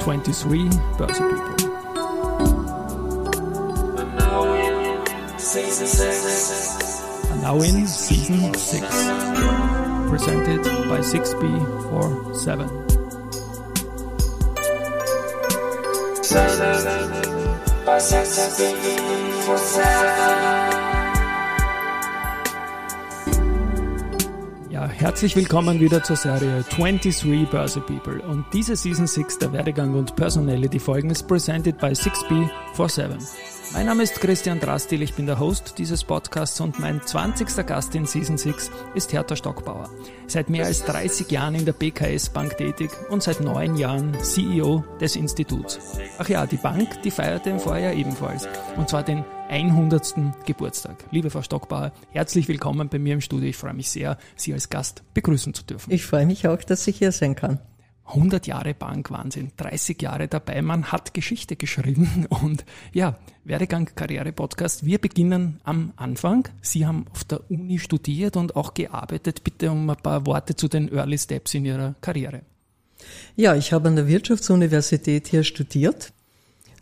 23 Börse People. And now in season 6, presented by 6B47. Ja, herzlich willkommen wieder zur Serie 23 Börse People. Und diese Season 6 der Werdegang und Personality Folgen ist presented by 6B47. Mein Name ist Christian Drastil, ich bin der Host dieses Podcasts und mein 20. Gast in Season 6 ist Hertha Stockbauer. Seit mehr als 30 Jahren in der BKS Bank tätig und seit neun Jahren CEO des Instituts. Ach ja, die Bank, die feierte im Vorjahr ebenfalls. Und zwar den 100. Geburtstag. Liebe Frau Stockbauer, herzlich willkommen bei mir im Studio. Ich freue mich sehr, Sie als Gast begrüßen zu dürfen. Ich freue mich auch, dass ich hier sein kann. 100 Jahre Bank, Wahnsinn, 30 Jahre dabei, man hat Geschichte geschrieben und ja, Werdegang Karriere Podcast. Wir beginnen am Anfang. Sie haben auf der Uni studiert und auch gearbeitet. Bitte um ein paar Worte zu den Early Steps in Ihrer Karriere. Ja, ich habe an der Wirtschaftsuniversität hier studiert.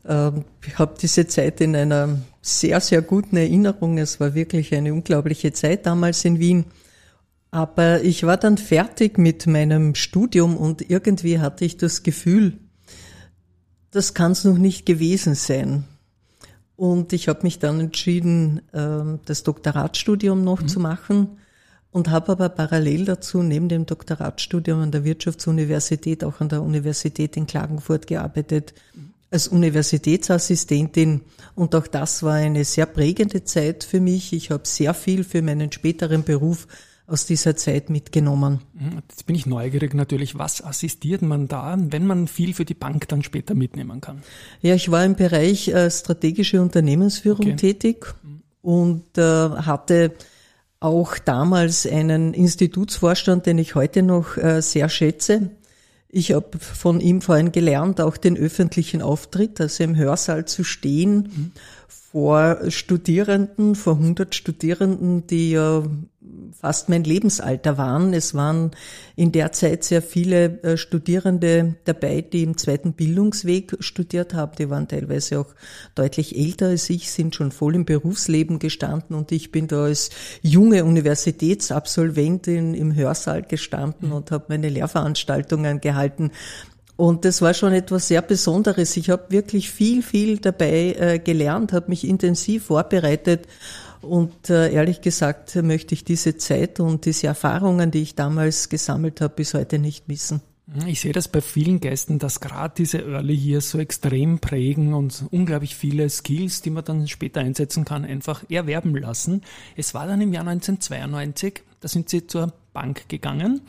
Ähm, ich habe diese Zeit in einer sehr, sehr guten Erinnerung. Es war wirklich eine unglaubliche Zeit damals in Wien. Aber ich war dann fertig mit meinem Studium und irgendwie hatte ich das Gefühl, das kann es noch nicht gewesen sein. Und ich habe mich dann entschieden, ähm, das Doktoratstudium noch mhm. zu machen und habe aber parallel dazu neben dem Doktoratstudium an der Wirtschaftsuniversität, auch an der Universität in Klagenfurt gearbeitet, als Universitätsassistentin. Und auch das war eine sehr prägende Zeit für mich. Ich habe sehr viel für meinen späteren Beruf aus dieser Zeit mitgenommen. Mhm, jetzt bin ich neugierig natürlich, was assistiert man da, wenn man viel für die Bank dann später mitnehmen kann? Ja, ich war im Bereich äh, strategische Unternehmensführung okay. tätig und äh, hatte auch damals einen Institutsvorstand, den ich heute noch äh, sehr schätze. Ich habe von ihm vorhin gelernt, auch den öffentlichen Auftritt, also im Hörsaal zu stehen, mhm. Vor Studierenden, vor 100 Studierenden, die ja fast mein Lebensalter waren. Es waren in der Zeit sehr viele äh, Studierende dabei, die im zweiten Bildungsweg studiert haben. Die waren teilweise auch deutlich älter als ich, sind schon voll im Berufsleben gestanden und ich bin da als junge Universitätsabsolventin im Hörsaal gestanden und habe meine Lehrveranstaltungen gehalten. Und das war schon etwas sehr Besonderes. Ich habe wirklich viel, viel dabei äh, gelernt, habe mich intensiv vorbereitet und äh, ehrlich gesagt möchte ich diese Zeit und diese Erfahrungen, die ich damals gesammelt habe, bis heute nicht missen. Ich sehe das bei vielen Gästen, dass gerade diese Early hier so extrem prägen und unglaublich viele Skills, die man dann später einsetzen kann, einfach erwerben lassen. Es war dann im Jahr 1992, da sind Sie zur Bank gegangen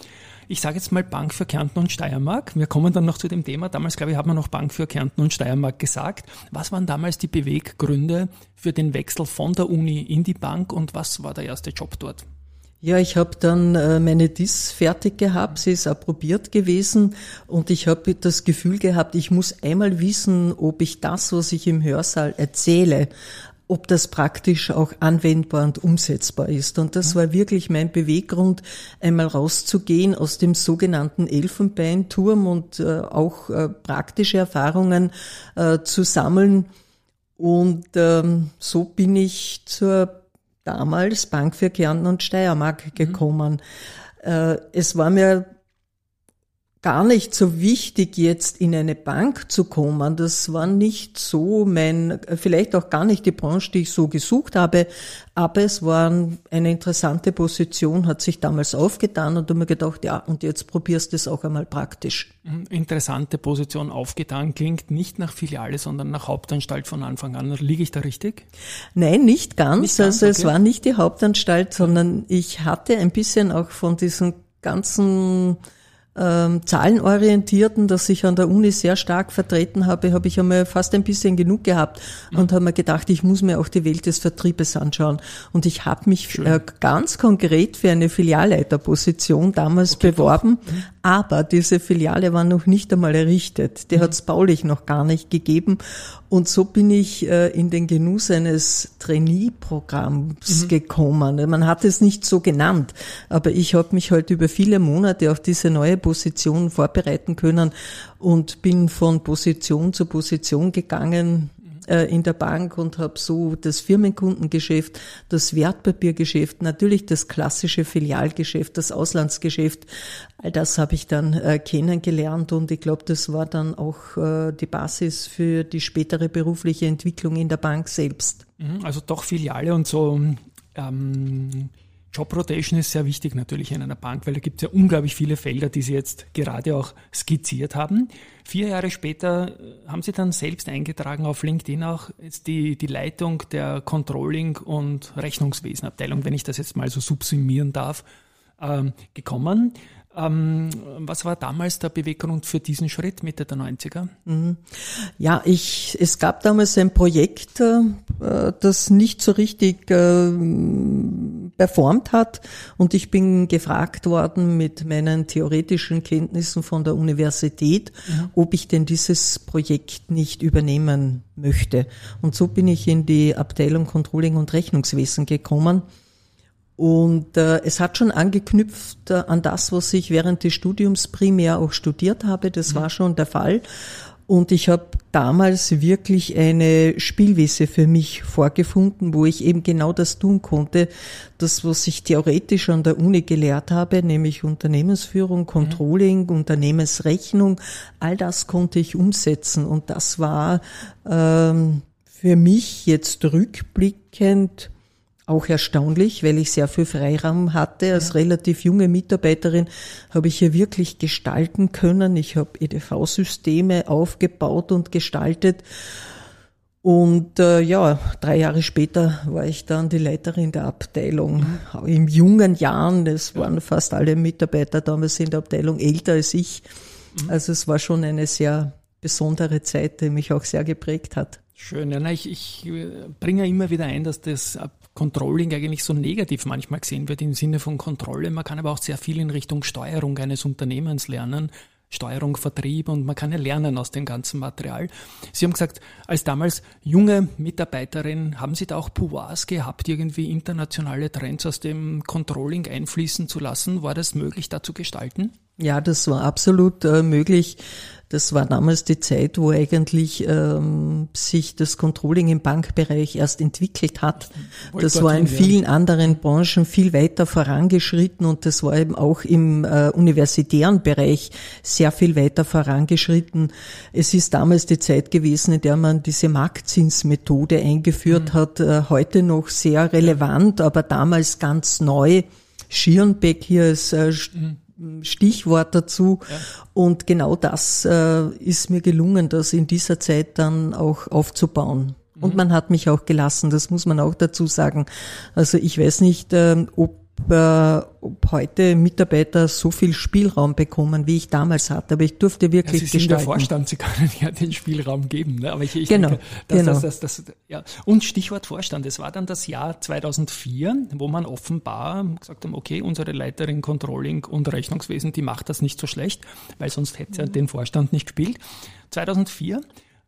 ich sage jetzt mal Bank für Kärnten und Steiermark. Wir kommen dann noch zu dem Thema. Damals, glaube ich, hat man noch Bank für Kärnten und Steiermark gesagt. Was waren damals die Beweggründe für den Wechsel von der Uni in die Bank und was war der erste Job dort? Ja, ich habe dann äh, meine DIS fertig gehabt, sie ist approbiert gewesen und ich habe das Gefühl gehabt, ich muss einmal wissen, ob ich das, was ich im Hörsaal erzähle, ob das praktisch auch anwendbar und umsetzbar ist. Und das war wirklich mein Beweggrund, einmal rauszugehen aus dem sogenannten Elfenbeinturm und äh, auch äh, praktische Erfahrungen äh, zu sammeln. Und ähm, so bin ich zur damals Bank für Kärnten und Steiermark mhm. gekommen. Mhm. es war mir gar nicht so wichtig, jetzt in eine Bank zu kommen. Das war nicht so mein, vielleicht auch gar nicht die Branche, die ich so gesucht habe, aber es war eine interessante Position, hat sich damals aufgetan und du mir gedacht, ja, und jetzt probierst du es auch einmal praktisch. Mhm, interessante Position aufgetan klingt nicht nach Filiale, sondern nach Hauptanstalt von Anfang an. Liege ich da richtig? Nein, nicht ganz. Nicht ganz also okay. es war nicht die Hauptanstalt, sondern ich hatte ein bisschen auch von diesen ganzen ähm, zahlenorientierten, das ich an der Uni sehr stark vertreten habe, habe ich einmal fast ein bisschen genug gehabt und habe mir gedacht, ich muss mir auch die Welt des Vertriebes anschauen. Und ich habe mich äh, ganz konkret für eine Filialleiterposition damals okay, beworben, mhm. aber diese Filiale war noch nicht einmal errichtet. Die mhm. hat es baulich noch gar nicht gegeben. Und so bin ich äh, in den Genuss eines Trainee-Programms mhm. gekommen. Man hat es nicht so genannt, aber ich habe mich halt über viele Monate auf diese neue Position vorbereiten können und bin von Position zu Position gegangen, äh, in der Bank und habe so das Firmenkundengeschäft, das Wertpapiergeschäft, natürlich das klassische Filialgeschäft, das Auslandsgeschäft, all das habe ich dann äh, kennengelernt und ich glaube, das war dann auch äh, die Basis für die spätere berufliche Entwicklung in der Bank selbst. Mhm, also doch Filiale und so ähm, Job Rotation ist sehr wichtig natürlich in einer Bank, weil da gibt es ja unglaublich viele Felder, die Sie jetzt gerade auch skizziert haben. Vier Jahre später äh, haben Sie dann selbst eingetragen auf LinkedIn auch die, die Leitung der Controlling- und Rechnungswesenabteilung, wenn ich das jetzt mal so subsumieren darf, ähm, gekommen. Ähm, was war damals der Beweggrund für diesen Schritt Mitte der 90er? Mhm. Ja, ich, es gab damals ein Projekt, äh, das nicht so richtig äh, performt hat und ich bin gefragt worden mit meinen theoretischen Kenntnissen von der Universität, mhm. ob ich denn dieses Projekt nicht übernehmen möchte. Und so bin ich in die Abteilung Controlling und Rechnungswesen gekommen und äh, es hat schon angeknüpft äh, an das, was ich während des Studiums primär auch studiert habe. Das mhm. war schon der Fall. Und ich habe damals wirklich eine Spielwiese für mich vorgefunden, wo ich eben genau das tun konnte, das, was ich theoretisch an der Uni gelehrt habe, nämlich Unternehmensführung, mhm. Controlling, mhm. Unternehmensrechnung, all das konnte ich umsetzen. Und das war ähm, für mich jetzt rückblickend auch erstaunlich, weil ich sehr viel Freiraum hatte. Als ja. relativ junge Mitarbeiterin habe ich hier wirklich gestalten können. Ich habe EDV-Systeme aufgebaut und gestaltet. Und äh, ja, drei Jahre später war ich dann die Leiterin der Abteilung. Mhm. In jungen Jahren, es waren fast alle Mitarbeiter damals in der Abteilung älter als ich. Mhm. Also es war schon eine sehr besondere Zeit, die mich auch sehr geprägt hat. Schön, ja, ich, ich äh, bringe immer wieder ein, dass das Controlling eigentlich so negativ manchmal gesehen wird im Sinne von Kontrolle. Man kann aber auch sehr viel in Richtung Steuerung eines Unternehmens lernen. Steuerung, Vertrieb und man kann ja lernen aus dem ganzen Material. Sie haben gesagt, als damals junge Mitarbeiterin, haben Sie da auch Pouvoirs gehabt, irgendwie internationale Trends aus dem Controlling einfließen zu lassen? War das möglich, da zu gestalten? Ja, das war absolut äh, möglich. Das war damals die Zeit, wo eigentlich ähm, sich das Controlling im Bankbereich erst entwickelt hat. Das war in vielen anderen Branchen viel weiter vorangeschritten und das war eben auch im äh, universitären Bereich sehr viel weiter vorangeschritten. Es ist damals die Zeit gewesen, in der man diese Marktzinsmethode eingeführt mhm. hat, äh, heute noch sehr relevant, aber damals ganz neu. Schierenbeck hier ist äh, mhm Stichwort dazu. Ja. Und genau das äh, ist mir gelungen, das in dieser Zeit dann auch aufzubauen. Mhm. Und man hat mich auch gelassen, das muss man auch dazu sagen. Also ich weiß nicht, äh, ob ob heute Mitarbeiter so viel Spielraum bekommen, wie ich damals hatte. Aber ich durfte wirklich ja, Sie sind der Vorstand, Sie können ja den Spielraum geben. Ne? Aber ich, ich genau, denke, dass, genau. Das, das, das, ja. Und Stichwort Vorstand. Es war dann das Jahr 2004, wo man offenbar gesagt hat, okay, unsere Leiterin Controlling und Rechnungswesen, die macht das nicht so schlecht, weil sonst hätte sie mhm. den Vorstand nicht gespielt. 2004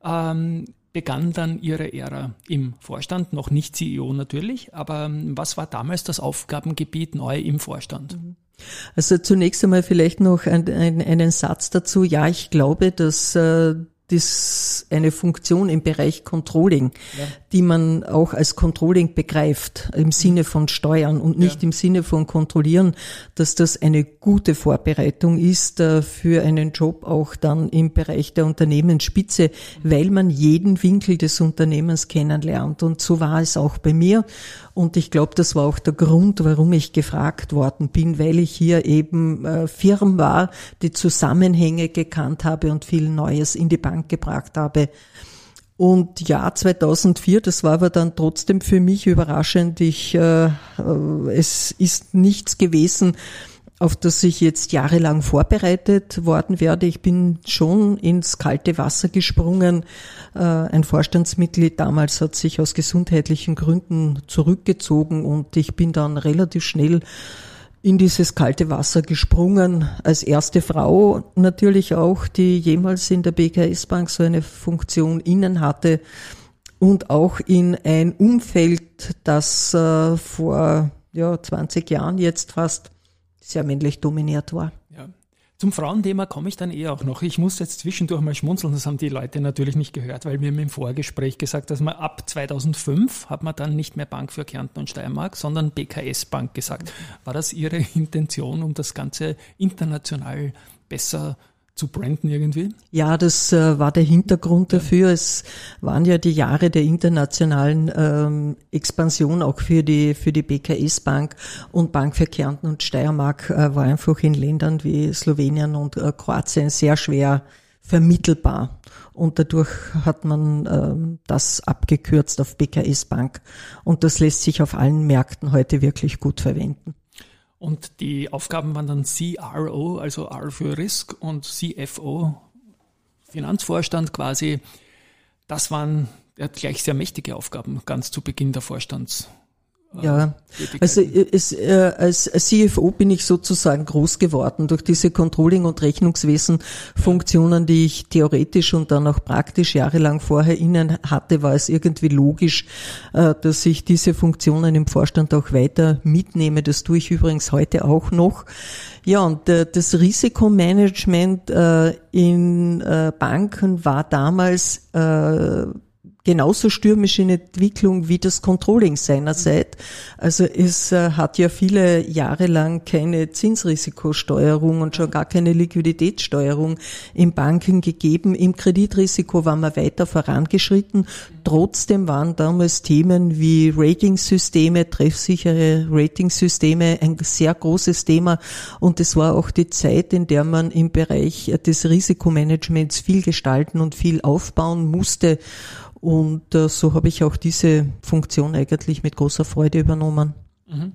ähm, begann dann ihre Ära im Vorstand, noch nicht CEO natürlich, aber ähm, was war damals das Aufgabengebiet neu im Vorstand? Mhm. Also zunächst einmal vielleicht noch ein, ein, einen Satz dazu. Ja, ich glaube, dass äh, das eine Funktion im Bereich Controlling, ja. die man auch als Controlling begreift, im Sinne von Steuern und nicht ja. im Sinne von Kontrollieren, dass das eine gute Vorbereitung ist äh, für einen Job auch dann im Bereich der Unternehmensspitze, weil man jeden Winkel des Unternehmens kennenlernt. Und so war es auch bei mir. Und ich glaube, das war auch der Grund, warum ich gefragt worden bin, weil ich hier eben äh, Firm war, die Zusammenhänge gekannt habe und viel Neues in die Bank gebracht habe. Und ja, 2004, das war aber dann trotzdem für mich überraschend. Ich, äh, äh es ist nichts gewesen, auf das ich jetzt jahrelang vorbereitet worden werde. Ich bin schon ins kalte Wasser gesprungen. Äh, ein Vorstandsmitglied damals hat sich aus gesundheitlichen Gründen zurückgezogen und ich bin dann relativ schnell in dieses kalte Wasser gesprungen, als erste Frau natürlich auch, die jemals in der BKS Bank so eine Funktion innen hatte und auch in ein Umfeld, das äh, vor ja, 20 Jahren jetzt fast sehr männlich dominiert war. Ja. Zum Frauenthema komme ich dann eh auch noch. Ich muss jetzt zwischendurch mal schmunzeln, das haben die Leute natürlich nicht gehört, weil wir haben im Vorgespräch gesagt, dass man ab 2005 hat man dann nicht mehr Bank für Kärnten und Steiermark, sondern BKS Bank gesagt. War das Ihre Intention, um das Ganze international besser zu branden irgendwie? Ja, das äh, war der Hintergrund dafür. Es waren ja die Jahre der internationalen ähm, Expansion auch für die für die BKS Bank und Bank für Kärnten und Steiermark äh, war einfach in Ländern wie Slowenien und äh, Kroatien sehr schwer vermittelbar. Und dadurch hat man ähm, das abgekürzt auf BKS Bank. Und das lässt sich auf allen Märkten heute wirklich gut verwenden. Und die Aufgaben waren dann CRO, also R für Risk und CFO, Finanzvorstand quasi. Das waren gleich sehr mächtige Aufgaben ganz zu Beginn der Vorstands. Ja, also es, äh, als CFO bin ich sozusagen groß geworden durch diese Controlling- und Rechnungswesen-Funktionen, die ich theoretisch und dann auch praktisch jahrelang vorher innen hatte, war es irgendwie logisch, äh, dass ich diese Funktionen im Vorstand auch weiter mitnehme. Das tue ich übrigens heute auch noch. Ja, und äh, das Risikomanagement äh, in äh, Banken war damals äh, genauso stürmisch in Entwicklung wie das Controlling seinerzeit. Also es äh, hat ja viele Jahre lang keine Zinsrisikosteuerung und schon gar keine Liquiditätssteuerung in Banken gegeben. Im Kreditrisiko waren wir weiter vorangeschritten. Trotzdem waren damals Themen wie Ratingsysteme, treffsichere Ratingsysteme ein sehr großes Thema und es war auch die Zeit, in der man im Bereich des Risikomanagements viel gestalten und viel aufbauen musste. Und äh, so habe ich auch diese Funktion eigentlich mit großer Freude übernommen. Mhm.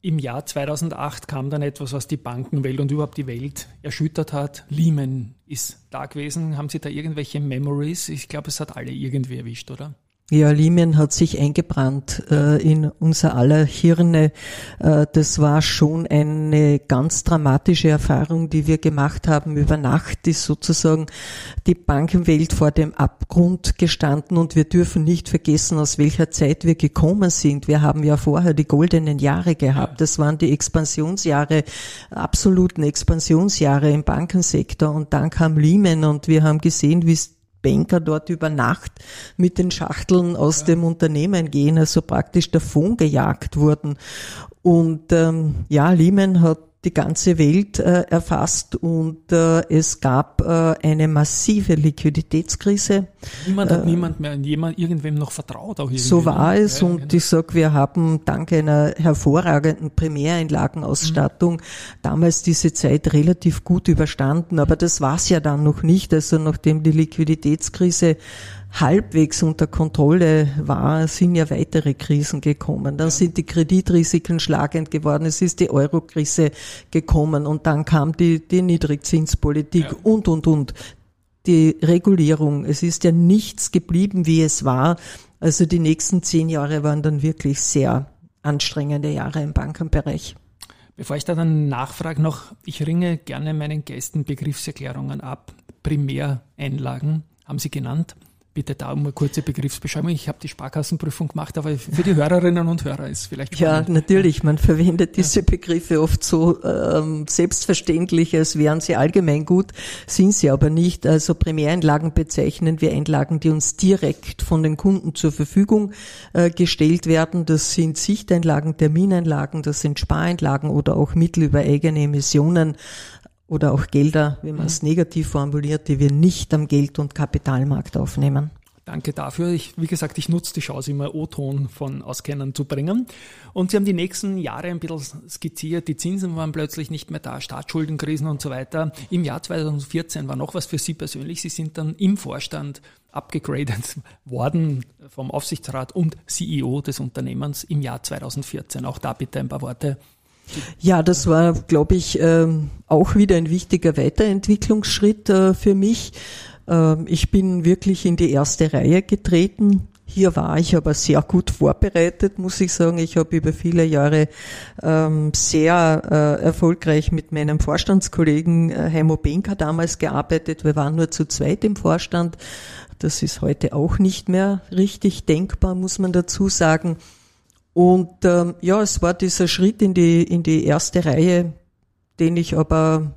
Im Jahr 2008 kam dann etwas, was die Bankenwelt und überhaupt die Welt erschüttert hat. Lehman ist da gewesen. Haben Sie da irgendwelche Memories? Ich glaube, es hat alle irgendwie erwischt, oder? Ja, Lehman hat sich eingebrannt äh, in unser aller Hirne. Äh, das war schon eine ganz dramatische Erfahrung, die wir gemacht haben. Über Nacht ist sozusagen die Bankenwelt vor dem Abgrund gestanden und wir dürfen nicht vergessen, aus welcher Zeit wir gekommen sind. Wir haben ja vorher die goldenen Jahre gehabt. Das waren die Expansionsjahre, absoluten Expansionsjahre im Bankensektor und dann kam Lehman und wir haben gesehen, wie es Banker dort über Nacht mit den Schachteln aus ja. dem Unternehmen gehen, also praktisch davon gejagt wurden. Und ähm, ja, Lehman hat die ganze Welt äh, erfasst und äh, es gab äh, eine massive Liquiditätskrise. Niemand hat äh, niemand mehr jemand irgendwem noch vertraut. Auch so war es ja, und genau. ich sag, wir haben dank einer hervorragenden Primäreinlagenausstattung mhm. damals diese Zeit relativ gut überstanden, aber das war's ja dann noch nicht. Also nachdem die Liquiditätskrise halbwegs unter Kontrolle war, sind ja weitere Krisen gekommen. Dann sind die Kreditrisiken schlagend geworden, es ist die Euro-Krise gekommen und dann kam die, die Niedrigzinspolitik ja. und, und, und. Die Regulierung. Es ist ja nichts geblieben, wie es war. Also die nächsten zehn Jahre waren dann wirklich sehr anstrengende Jahre im Bankenbereich. Bevor ich da dann nachfrage noch, ich ringe gerne meinen Gästen Begriffserklärungen ab. Primäreinlagen haben Sie genannt. Bitte da um eine kurze Begriffsbeschreibung. Ich habe die Sparkassenprüfung gemacht, aber für die Hörerinnen und Hörer ist vielleicht spannend. Ja, natürlich. Man verwendet diese Begriffe oft so ähm, selbstverständlich, als wären sie allgemein gut, sind sie aber nicht. Also Primäreinlagen bezeichnen wir Einlagen, die uns direkt von den Kunden zur Verfügung äh, gestellt werden. Das sind Sichteinlagen, Termineinlagen, das sind Spareinlagen oder auch Mittel über eigene Emissionen oder auch Gelder, wenn man es mhm. negativ formuliert, die wir nicht am Geld- und Kapitalmarkt aufnehmen. Danke dafür. Ich, wie gesagt, ich nutze die Chance, immer O-Ton von Auskennern zu bringen. Und Sie haben die nächsten Jahre ein bisschen skizziert. Die Zinsen waren plötzlich nicht mehr da, Staatsschuldenkrisen und so weiter. Im Jahr 2014 war noch was für Sie persönlich. Sie sind dann im Vorstand abgegradet worden vom Aufsichtsrat und CEO des Unternehmens im Jahr 2014. Auch da bitte ein paar Worte ja, das war, glaube ich, ähm, auch wieder ein wichtiger Weiterentwicklungsschritt äh, für mich. Ähm, ich bin wirklich in die erste Reihe getreten Hier war ich aber sehr gut vorbereitet, muss ich sagen. Ich habe über viele Jahre ähm, sehr äh, erfolgreich mit meinem Vorstandskollegen äh, Heimo Benker damals gearbeitet. Wir waren nur zu zweit im Vorstand. Das ist heute auch nicht mehr richtig denkbar, muss man dazu sagen. Und ähm, ja, es war dieser Schritt in die, in die erste Reihe, den ich aber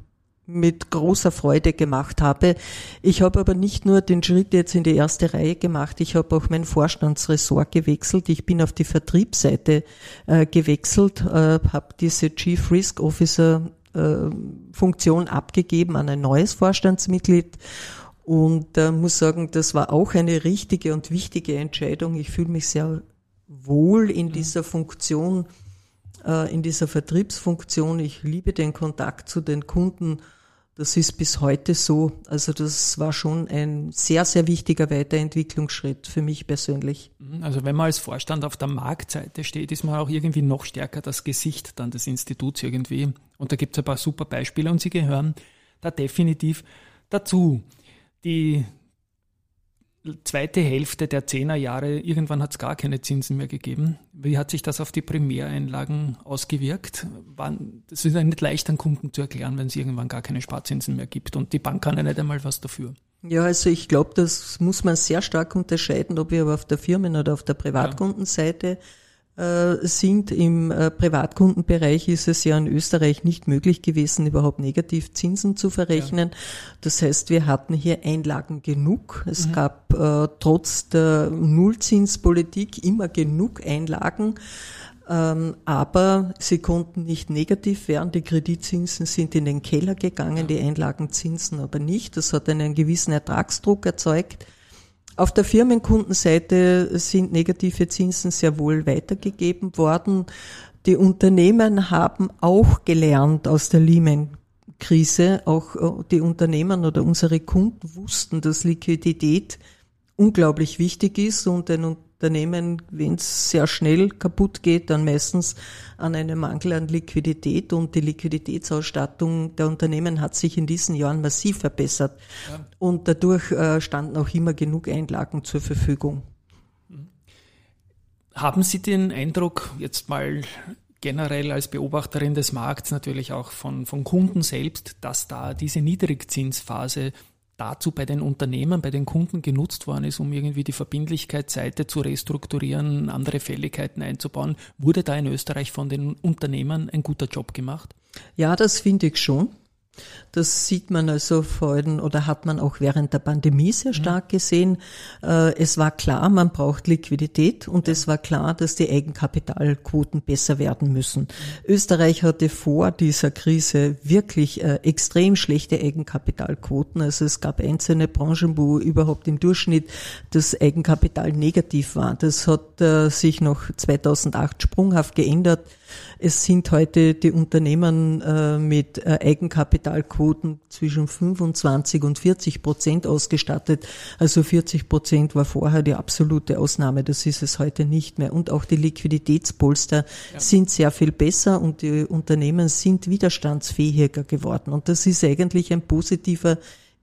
mit großer Freude gemacht habe. Ich habe aber nicht nur den Schritt jetzt in die erste Reihe gemacht, ich habe auch mein Vorstandsressort gewechselt. Ich bin auf die Vertriebsseite äh, gewechselt, äh, habe diese Chief Risk Officer äh, Funktion abgegeben an ein neues Vorstandsmitglied und äh, muss sagen, das war auch eine richtige und wichtige Entscheidung. Ich fühle mich sehr wohl in dieser Funktion, äh, in dieser Vertriebsfunktion. Ich liebe den Kontakt zu den Kunden das ist bis heute so. Also das war schon ein sehr, sehr wichtiger Weiterentwicklungsschritt für mich persönlich. Mhm, also wenn man als Vorstand auf der Marktseite steht, ist man auch irgendwie noch stärker das Gesicht dann des Instituts irgendwie. Und da gibt es ein paar super Beispiele und sie gehören da definitiv dazu. Die zweite Hälfte der Zehnerjahre, irgendwann hat es gar keine Zinsen mehr gegeben. Wie hat sich das auf die Primäreinlagen ausgewirkt? Das ist ja nicht leicht an Kunden zu erklären, wenn es irgendwann gar keine Sparzinsen mehr gibt und die Bank kann ja nicht einmal was dafür. Ja, also ich glaube, das muss man sehr stark unterscheiden, ob wir aber auf der Firmen- oder auf der Privatkundenseite ja sind. Im äh, Privatkundenbereich ist es ja in Österreich nicht möglich gewesen, überhaupt Negativzinsen zu verrechnen. Ja. Das heißt, wir hatten hier Einlagen genug. Es mhm. gab äh, trotz der Nullzinspolitik immer genug Einlagen. Ähm, aber sie konnten nicht negativ werden. Die Kreditzinsen sind in den Keller gegangen, die Einlagenzinsen aber nicht. Das hat einen gewissen Ertragsdruck erzeugt. Auf der Firmenkundenseite sind negative Zinsen sehr wohl weitergegeben worden. Die Unternehmen haben auch gelernt aus der Lehman-Krise. Auch äh, die Unternehmen oder unsere Kunden wussten, dass Liquidität unglaublich wichtig ist und ein Unternehmen, wenn es sehr schnell kaputt geht, dann meistens an einem Mangel an Liquidität und die Liquiditätsausstattung der Unternehmen hat sich in diesen Jahren massiv verbessert ja. und dadurch äh, standen auch immer genug Einlagen zur Verfügung. Haben Sie den Eindruck, jetzt mal generell als Beobachterin des Markts, natürlich auch von, von Kunden selbst, dass da diese Niedrigzinsphase dazu bei den Unternehmen, bei den Kunden genutzt worden ist, um irgendwie die Verbindlichkeitsseite zu restrukturieren, andere Fälligkeiten einzubauen. Wurde da in Österreich von den Unternehmen ein guter Job gemacht? Ja, das finde ich schon. Das sieht man also vorhin oder hat man auch während der Pandemie sehr mhm. stark gesehen. Äh, es war klar, man braucht Liquidität und es war klar, dass die Eigenkapitalquoten besser werden müssen. Österreich hatte vor dieser Krise wirklich äh, extrem schlechte Eigenkapitalquoten. Also es gab einzelne Branchen, wo überhaupt im Durchschnitt das Eigenkapital negativ war. Das hat äh, sich noch 2008 sprunghaft geändert. Es sind heute die Unternehmen äh, mit äh, Eigenkapitalquoten zwischen 25 und 40 Prozent ausgestattet. Also 40 Prozent war vorher die absolute Ausnahme. Das ist es heute nicht mehr. Und auch die Liquiditätspolster ja. sind sehr viel besser und die Unternehmen sind widerstandsfähiger geworden. Und das ist eigentlich ein positiver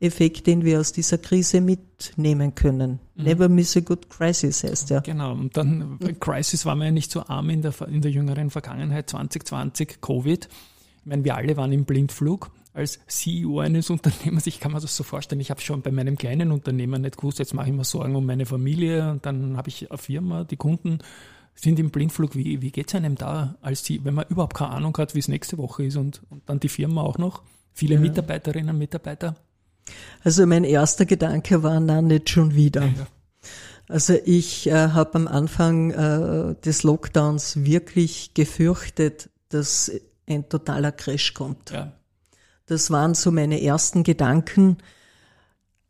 Effekt, den wir aus dieser Krise mitnehmen können. Mhm. Never miss a good crisis heißt ja. Genau, und dann Crisis war man ja nicht so arm in der, in der jüngeren Vergangenheit, 2020, Covid. Ich meine, wir alle waren im Blindflug als CEO eines Unternehmens. Ich kann mir das so vorstellen, ich habe schon bei meinem kleinen Unternehmen nicht gewusst, jetzt mache ich mir Sorgen um meine Familie und dann habe ich eine Firma, die Kunden sind im Blindflug. Wie, wie geht es einem da, als Sie, wenn man überhaupt keine Ahnung hat, wie es nächste Woche ist und, und dann die Firma auch noch? Viele ja. Mitarbeiterinnen und Mitarbeiter. Also mein erster Gedanke war, na, nicht schon wieder. Ja. Also ich äh, habe am Anfang äh, des Lockdowns wirklich gefürchtet, dass ein totaler Crash kommt. Ja. Das waren so meine ersten Gedanken.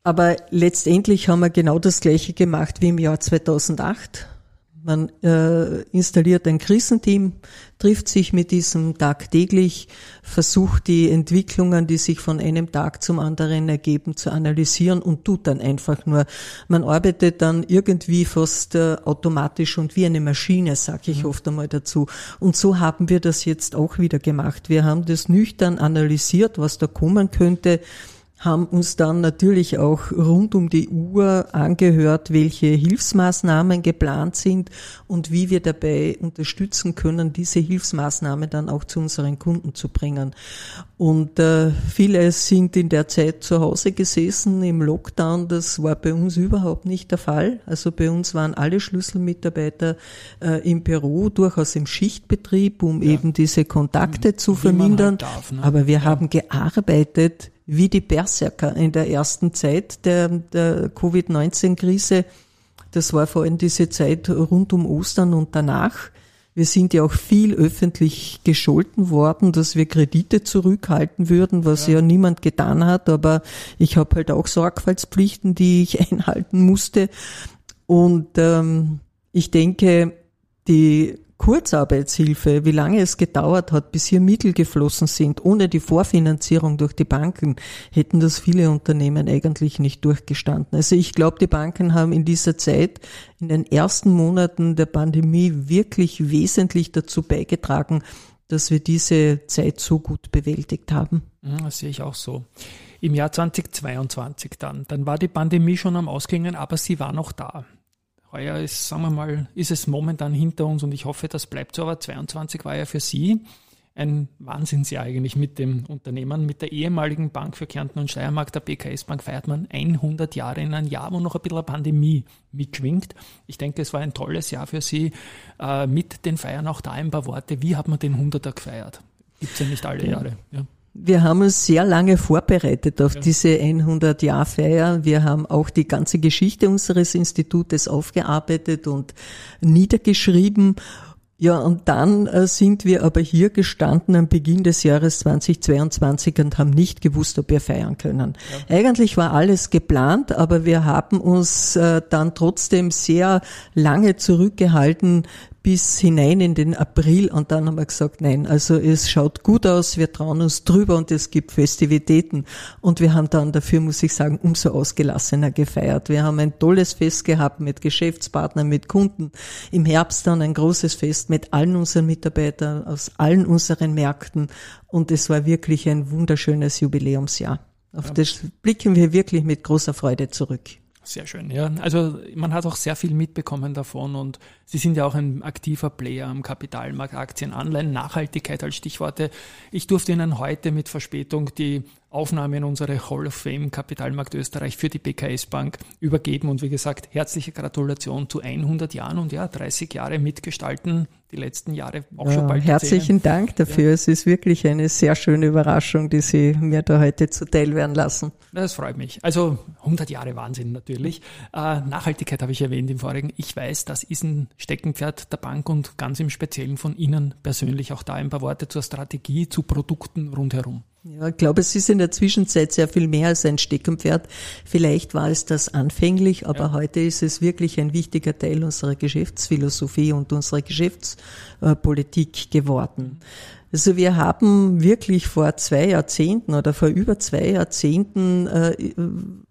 Aber letztendlich haben wir genau das Gleiche gemacht wie im Jahr 2008. Man äh, installiert ein Krisenteam, trifft sich mit diesem tagtäglich, versucht die Entwicklungen, die sich von einem Tag zum anderen ergeben, zu analysieren und tut dann einfach nur. Man arbeitet dann irgendwie fast äh, automatisch und wie eine Maschine, sage ich mhm. oft einmal dazu. Und so haben wir das jetzt auch wieder gemacht. Wir haben das nüchtern analysiert, was da kommen könnte haben uns dann natürlich auch rund um die Uhr angehört, welche Hilfsmaßnahmen geplant sind und wie wir dabei unterstützen können, diese Hilfsmaßnahmen dann auch zu unseren Kunden zu bringen. Und äh, viele sind in der Zeit zu Hause gesessen im Lockdown. Das war bei uns überhaupt nicht der Fall. Also bei uns waren alle Schlüsselmitarbeiter äh, im Büro, durchaus im Schichtbetrieb, um ja. eben diese Kontakte zu vermindern. Halt darf, ne? Aber wir ja. haben gearbeitet wie die Berserker in der ersten Zeit der, der Covid-19-Krise. Das war vor allem diese Zeit rund um Ostern und danach. Wir sind ja auch viel öffentlich gescholten worden, dass wir Kredite zurückhalten würden, was ja, ja niemand getan hat. Aber ich habe halt auch Sorgfaltspflichten, die ich einhalten musste. Und ähm, ich denke, die Kurzarbeitshilfe, wie lange es gedauert hat, bis hier Mittel geflossen sind, ohne die Vorfinanzierung durch die Banken, hätten das viele Unternehmen eigentlich nicht durchgestanden. Also ich glaube, die Banken haben in dieser Zeit, in den ersten Monaten der Pandemie, wirklich wesentlich dazu beigetragen, dass wir diese Zeit so gut bewältigt haben. Das sehe ich auch so. Im Jahr 2022 dann, dann war die Pandemie schon am Ausgehen, aber sie war noch da. Heuer ist, sagen wir mal, ist es momentan hinter uns und ich hoffe, das bleibt so. Aber 22 war ja für Sie ein Wahnsinnsjahr eigentlich mit dem Unternehmen. Mit der ehemaligen Bank für Kärnten und Steiermark, der BKS Bank, feiert man 100 Jahre in einem Jahr, wo noch ein bisschen eine Pandemie mitschwingt. Ich denke, es war ein tolles Jahr für Sie. Äh, mit den Feiern auch da ein paar Worte. Wie hat man den 100er gefeiert? Gibt es ja nicht alle Jahre. Ja. Wir haben uns sehr lange vorbereitet auf ja. diese 100-Jahr-Feier. Wir haben auch die ganze Geschichte unseres Institutes aufgearbeitet und niedergeschrieben. Ja, und dann äh, sind wir aber hier gestanden am Beginn des Jahres 2022 und haben nicht gewusst, ob wir feiern können. Ja. Eigentlich war alles geplant, aber wir haben uns äh, dann trotzdem sehr lange zurückgehalten, bis hinein in den April und dann haben wir gesagt, nein, also es schaut gut aus, wir trauen uns drüber und es gibt Festivitäten und wir haben dann dafür, muss ich sagen, umso ausgelassener gefeiert. Wir haben ein tolles Fest gehabt mit Geschäftspartnern, mit Kunden. Im Herbst dann ein großes Fest mit allen unseren Mitarbeitern aus allen unseren Märkten und es war wirklich ein wunderschönes Jubiläumsjahr. Auf das blicken wir wirklich mit großer Freude zurück. Sehr schön, ja. Also man hat auch sehr viel mitbekommen davon und Sie sind ja auch ein aktiver Player am Kapitalmarkt, Aktien, Anleihen, Nachhaltigkeit als Stichworte. Ich durfte Ihnen heute mit Verspätung die Aufnahme in unsere Hall of Fame Kapitalmarkt Österreich für die BKS Bank übergeben und wie gesagt, herzliche Gratulation zu 100 Jahren und ja, 30 Jahre mitgestalten, die letzten Jahre auch ja, schon bald. Herzlichen erzählen. Dank dafür. Ja. Es ist wirklich eine sehr schöne Überraschung, die Sie mir da heute zuteil werden lassen. Das freut mich. Also 100 Jahre Wahnsinn natürlich. Äh, Nachhaltigkeit habe ich erwähnt im vorigen. Ich weiß, das ist ein Steckenpferd der Bank und ganz im Speziellen von Ihnen persönlich. Auch da ein paar Worte zur Strategie, zu Produkten rundherum. Ja, ich glaube, es ist in der Zwischenzeit sehr viel mehr als ein Steckenpferd. Vielleicht war es das anfänglich, aber ja. heute ist es wirklich ein wichtiger Teil unserer Geschäftsphilosophie und unserer Geschäftspolitik geworden. Also wir haben wirklich vor zwei Jahrzehnten oder vor über zwei Jahrzehnten äh,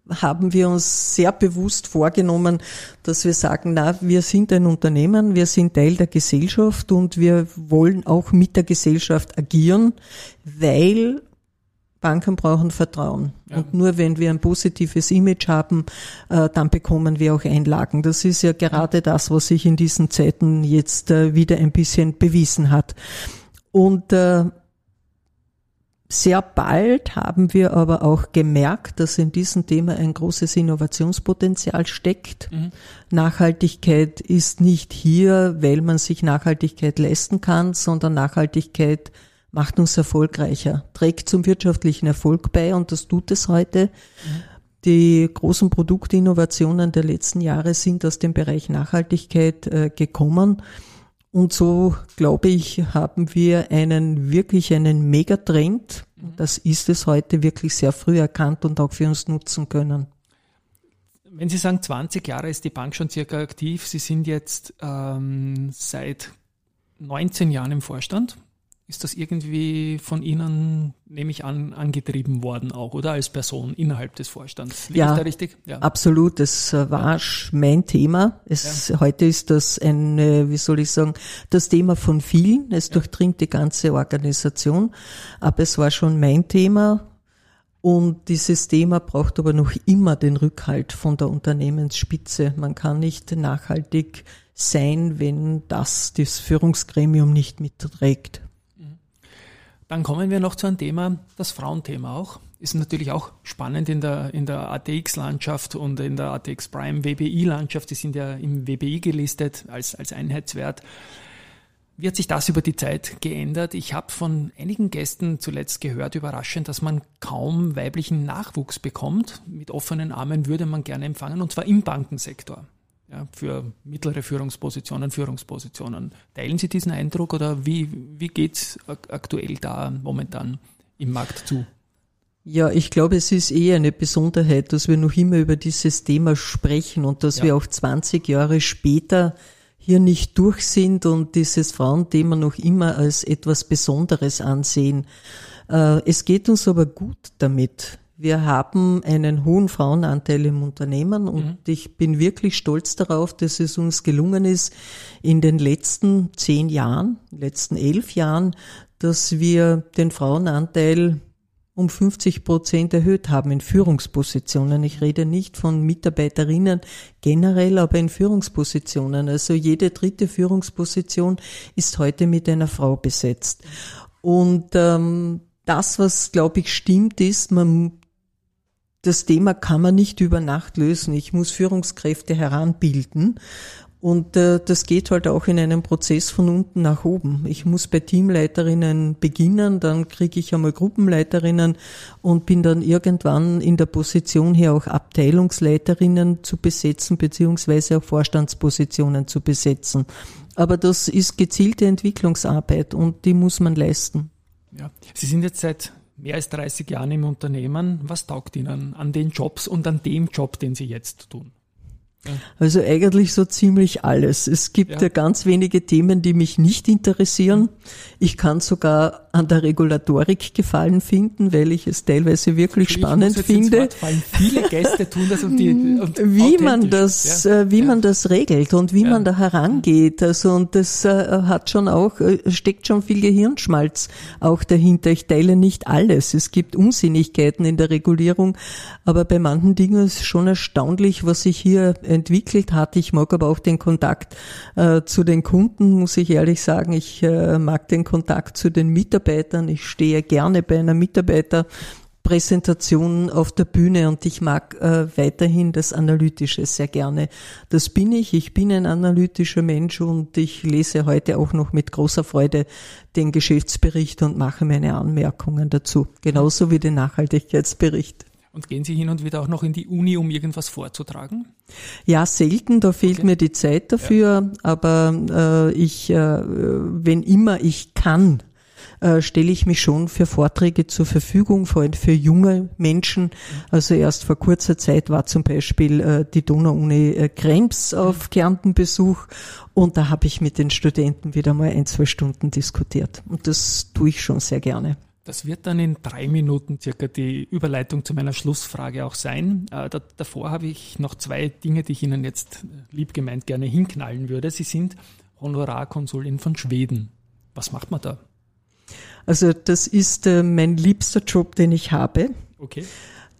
haben wir uns sehr bewusst vorgenommen, dass wir sagen, na, wir sind ein Unternehmen, wir sind Teil der Gesellschaft und wir wollen auch mit der Gesellschaft agieren, weil Banken brauchen Vertrauen. Ja. Und nur wenn wir ein positives Image haben, äh, dann bekommen wir auch Einlagen. Das ist ja gerade das, was sich in diesen Zeiten jetzt äh, wieder ein bisschen bewiesen hat. Und äh, sehr bald haben wir aber auch gemerkt, dass in diesem Thema ein großes Innovationspotenzial steckt. Mhm. Nachhaltigkeit ist nicht hier, weil man sich Nachhaltigkeit leisten kann, sondern Nachhaltigkeit macht uns erfolgreicher, trägt zum wirtschaftlichen Erfolg bei und das tut es heute. Die großen Produktinnovationen der letzten Jahre sind aus dem Bereich Nachhaltigkeit äh, gekommen. Und so, glaube ich, haben wir einen wirklich einen Megatrend. Mhm. Das ist es heute wirklich sehr früh erkannt und auch für uns nutzen können. Wenn Sie sagen, 20 Jahre ist die Bank schon circa aktiv, Sie sind jetzt ähm, seit 19 Jahren im Vorstand. Ist das irgendwie von Ihnen, nehme ich an, angetrieben worden auch, oder als Person innerhalb des Vorstands? Liege ja, richtig? Ja, absolut. Das äh, war mein Thema. Es, ja. Heute ist das ein, wie soll ich sagen, das Thema von vielen. Es ja. durchdringt die ganze Organisation. Aber es war schon mein Thema. Und dieses Thema braucht aber noch immer den Rückhalt von der Unternehmensspitze. Man kann nicht nachhaltig sein, wenn das das Führungsgremium nicht mitträgt. Dann kommen wir noch zu einem Thema, das Frauenthema auch. Ist natürlich auch spannend in der, in der ATX-Landschaft und in der ATX Prime WBI-Landschaft. Die sind ja im WBI gelistet als, als Einheitswert. Wie hat sich das über die Zeit geändert? Ich habe von einigen Gästen zuletzt gehört, überraschend, dass man kaum weiblichen Nachwuchs bekommt. Mit offenen Armen würde man gerne empfangen, und zwar im Bankensektor. Ja, für mittlere Führungspositionen, Führungspositionen. Teilen Sie diesen Eindruck oder wie, wie geht es aktuell da momentan im Markt zu? Ja, ich glaube, es ist eher eine Besonderheit, dass wir noch immer über dieses Thema sprechen und dass ja. wir auch 20 Jahre später hier nicht durch sind und dieses Frauenthema noch immer als etwas Besonderes ansehen. Äh, es geht uns aber gut damit. Wir haben einen hohen Frauenanteil im Unternehmen und mhm. ich bin wirklich stolz darauf, dass es uns gelungen ist, in den letzten zehn Jahren, letzten elf Jahren, dass wir den Frauenanteil um 50 Prozent erhöht haben in Führungspositionen. Ich rede nicht von Mitarbeiterinnen generell, aber in Führungspositionen. Also jede dritte Führungsposition ist heute mit einer Frau besetzt. Und ähm, das, was glaube ich stimmt, ist, man das Thema kann man nicht über Nacht lösen. Ich muss Führungskräfte heranbilden. Und äh, das geht halt auch in einem Prozess von unten nach oben. Ich muss bei Teamleiterinnen beginnen, dann kriege ich einmal Gruppenleiterinnen und bin dann irgendwann in der Position hier auch Abteilungsleiterinnen zu besetzen, beziehungsweise auch Vorstandspositionen zu besetzen. Aber das ist gezielte Entwicklungsarbeit und die muss man leisten. Ja. Sie sind jetzt seit mehr als 30 Jahren im Unternehmen. Was taugt Ihnen an den Jobs und an dem Job, den Sie jetzt tun? Also eigentlich so ziemlich alles. Es gibt ja. ja. ganz wenige Themen, die mich nicht interessieren. Ich kann sogar an der Regulatorik gefallen finden, weil ich es teilweise wirklich ich spannend finde. Viele Gäste tun das und die und wie man das, ja. Äh, wie ja. man das regelt und wie man da herangeht. Also und das äh, hat schon auch äh, steckt schon viel Gehirnschmalz auch dahinter. Ich teile nicht alles. Es gibt Unsinnigkeiten in der Regulierung, aber bei manchen Dingen ist es schon erstaunlich, was sich hier entwickelt hat. Ich mag aber auch den Kontakt äh, zu den Kunden, muss ich ehrlich sagen. Ich äh, mag den Kontakt zu den Mitarbeitern. Ich stehe gerne bei einer Mitarbeiterpräsentation auf der Bühne und ich mag äh, weiterhin das Analytische sehr gerne. Das bin ich. Ich bin ein analytischer Mensch und ich lese heute auch noch mit großer Freude den Geschäftsbericht und mache meine Anmerkungen dazu. Genauso wie den Nachhaltigkeitsbericht. Und gehen Sie hin und wieder auch noch in die Uni, um irgendwas vorzutragen? Ja, selten, da fehlt okay. mir die Zeit dafür, ja. aber äh, ich, äh, wenn immer ich kann, äh, stelle ich mich schon für Vorträge zur Verfügung, vor allem für junge Menschen. Also erst vor kurzer Zeit war zum Beispiel äh, die Donau-Uni äh, Krems auf Kärnten Besuch und da habe ich mit den Studenten wieder mal ein, zwei Stunden diskutiert. Und das tue ich schon sehr gerne. Das wird dann in drei Minuten circa die Überleitung zu meiner Schlussfrage auch sein. Äh, da, davor habe ich noch zwei Dinge, die ich Ihnen jetzt äh, lieb gemeint gerne hinknallen würde. Sie sind Honorarkonsulin von Schweden. Was macht man da? Also das ist äh, mein liebster Job, den ich habe. Okay.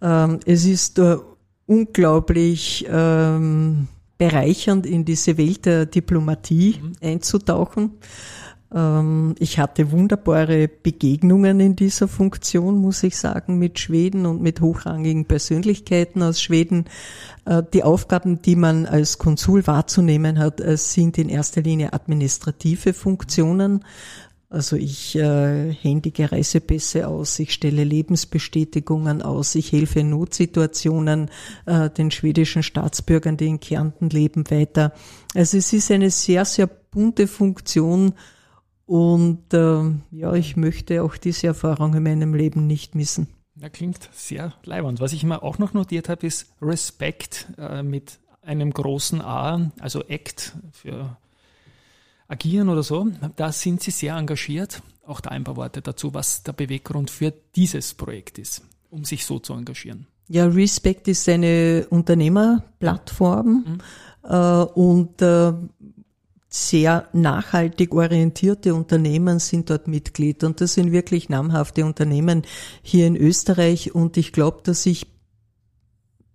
Ähm, es ist äh, unglaublich ähm, bereichernd, in diese Welt der Diplomatie mhm. einzutauchen. Ähm, ich hatte wunderbare Begegnungen in dieser Funktion, muss ich sagen, mit Schweden und mit hochrangigen Persönlichkeiten aus Schweden. Äh, die Aufgaben, die man als Konsul wahrzunehmen hat, äh, sind in erster Linie administrative Funktionen. Also ich äh, händige Reisepässe aus, ich stelle Lebensbestätigungen aus, ich helfe in Notsituationen äh, den schwedischen Staatsbürgern, die in Kärnten leben, weiter. Also es ist eine sehr, sehr bunte Funktion, und äh, ja, ich möchte auch diese Erfahrung in meinem Leben nicht missen. Ja, klingt sehr leibend. Was ich mir auch noch notiert habe, ist Respekt äh, mit einem großen A, also Act für Agieren oder so. Da sind Sie sehr engagiert. Auch da ein paar Worte dazu, was der Beweggrund für dieses Projekt ist, um sich so zu engagieren. Ja, Respect ist eine Unternehmerplattform mhm. äh, und äh, sehr nachhaltig orientierte Unternehmen sind dort Mitglied und das sind wirklich namhafte Unternehmen hier in Österreich und ich glaube, dass ich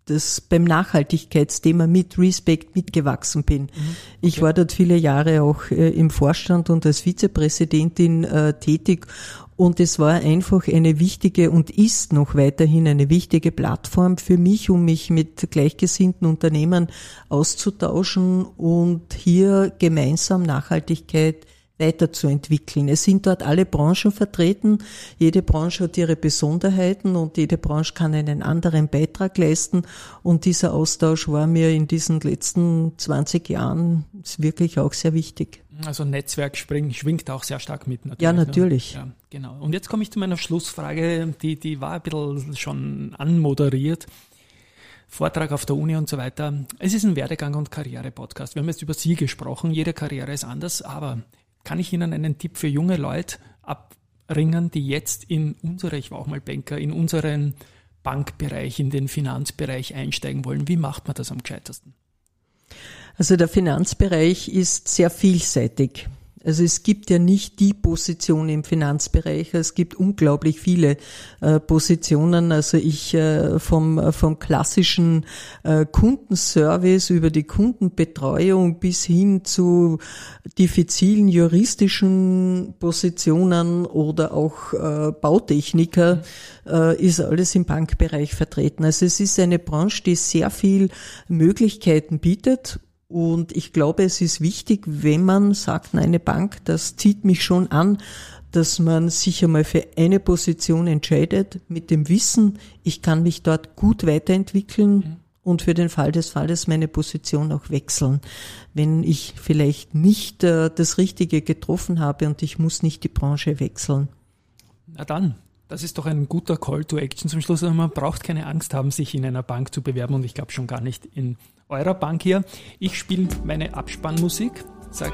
das beim Nachhaltigkeitsthema mit Respect mitgewachsen bin. Mhm. Okay. Ich war dort viele Jahre auch äh, im Vorstand und als Vizepräsidentin äh, tätig und es war einfach eine wichtige und ist noch weiterhin eine wichtige Plattform für mich, um mich mit gleichgesinnten Unternehmen auszutauschen und hier gemeinsam Nachhaltigkeit weiterzuentwickeln. Es sind dort alle Branchen vertreten. Jede Branche hat ihre Besonderheiten und jede Branche kann einen anderen Beitrag leisten. Und dieser Austausch war mir in diesen letzten 20 Jahren wirklich auch sehr wichtig. Also Netzwerk springt, schwingt auch sehr stark mit. Natürlich, ja, ne? natürlich. Ja, genau. Und jetzt komme ich zu meiner Schlussfrage, die, die war ein bisschen schon anmoderiert. Vortrag auf der Uni und so weiter. Es ist ein Werdegang- und Karriere-Podcast. Wir haben jetzt über Sie gesprochen. Jede Karriere ist anders, aber kann ich Ihnen einen Tipp für junge Leute abringen, die jetzt in unsere, ich war auch mal Banker, in unseren Bankbereich, in den Finanzbereich einsteigen wollen? Wie macht man das am gescheitesten? Also der Finanzbereich ist sehr vielseitig. Also es gibt ja nicht die Position im Finanzbereich, es gibt unglaublich viele äh, Positionen. Also ich äh, vom, vom klassischen äh, Kundenservice über die Kundenbetreuung bis hin zu diffizilen juristischen Positionen oder auch Bautechniker ist alles im Bankbereich vertreten. Also es ist eine Branche, die sehr viel Möglichkeiten bietet und ich glaube, es ist wichtig, wenn man sagt, eine Bank, das zieht mich schon an, dass man sich einmal für eine Position entscheidet mit dem Wissen, ich kann mich dort gut weiterentwickeln mhm. und für den Fall des Falles meine Position auch wechseln. Wenn ich vielleicht nicht äh, das Richtige getroffen habe und ich muss nicht die Branche wechseln. Na dann, das ist doch ein guter Call to Action zum Schluss. Man braucht keine Angst haben, sich in einer Bank zu bewerben und ich glaube schon gar nicht in eurer Bank hier. Ich spiele meine Abspannmusik. Sag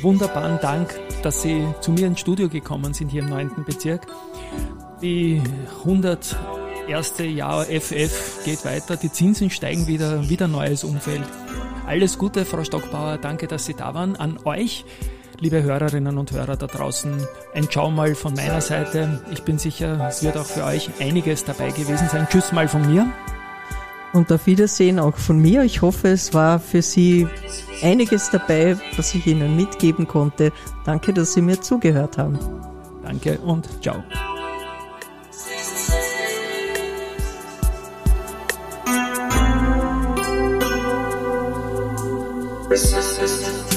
wunderbaren Dank, dass Sie zu mir ins Studio gekommen sind hier im 9. Bezirk. Die 100 erste Jahr FF geht weiter, die Zinsen steigen wieder, wieder neues Umfeld. Alles Gute, Frau Stockbauer, danke, dass Sie da waren. An euch, liebe Hörerinnen und Hörer da draußen, ein Schau mal von meiner Seite. Ich bin sicher, es wird auch für euch einiges dabei gewesen sein. Tschüss mal von mir. Und auf Wiedersehen auch von mir. Ich hoffe, es war für Sie einiges dabei, was ich Ihnen mitgeben konnte. Danke, dass Sie mir zugehört haben. Danke und ciao. By 6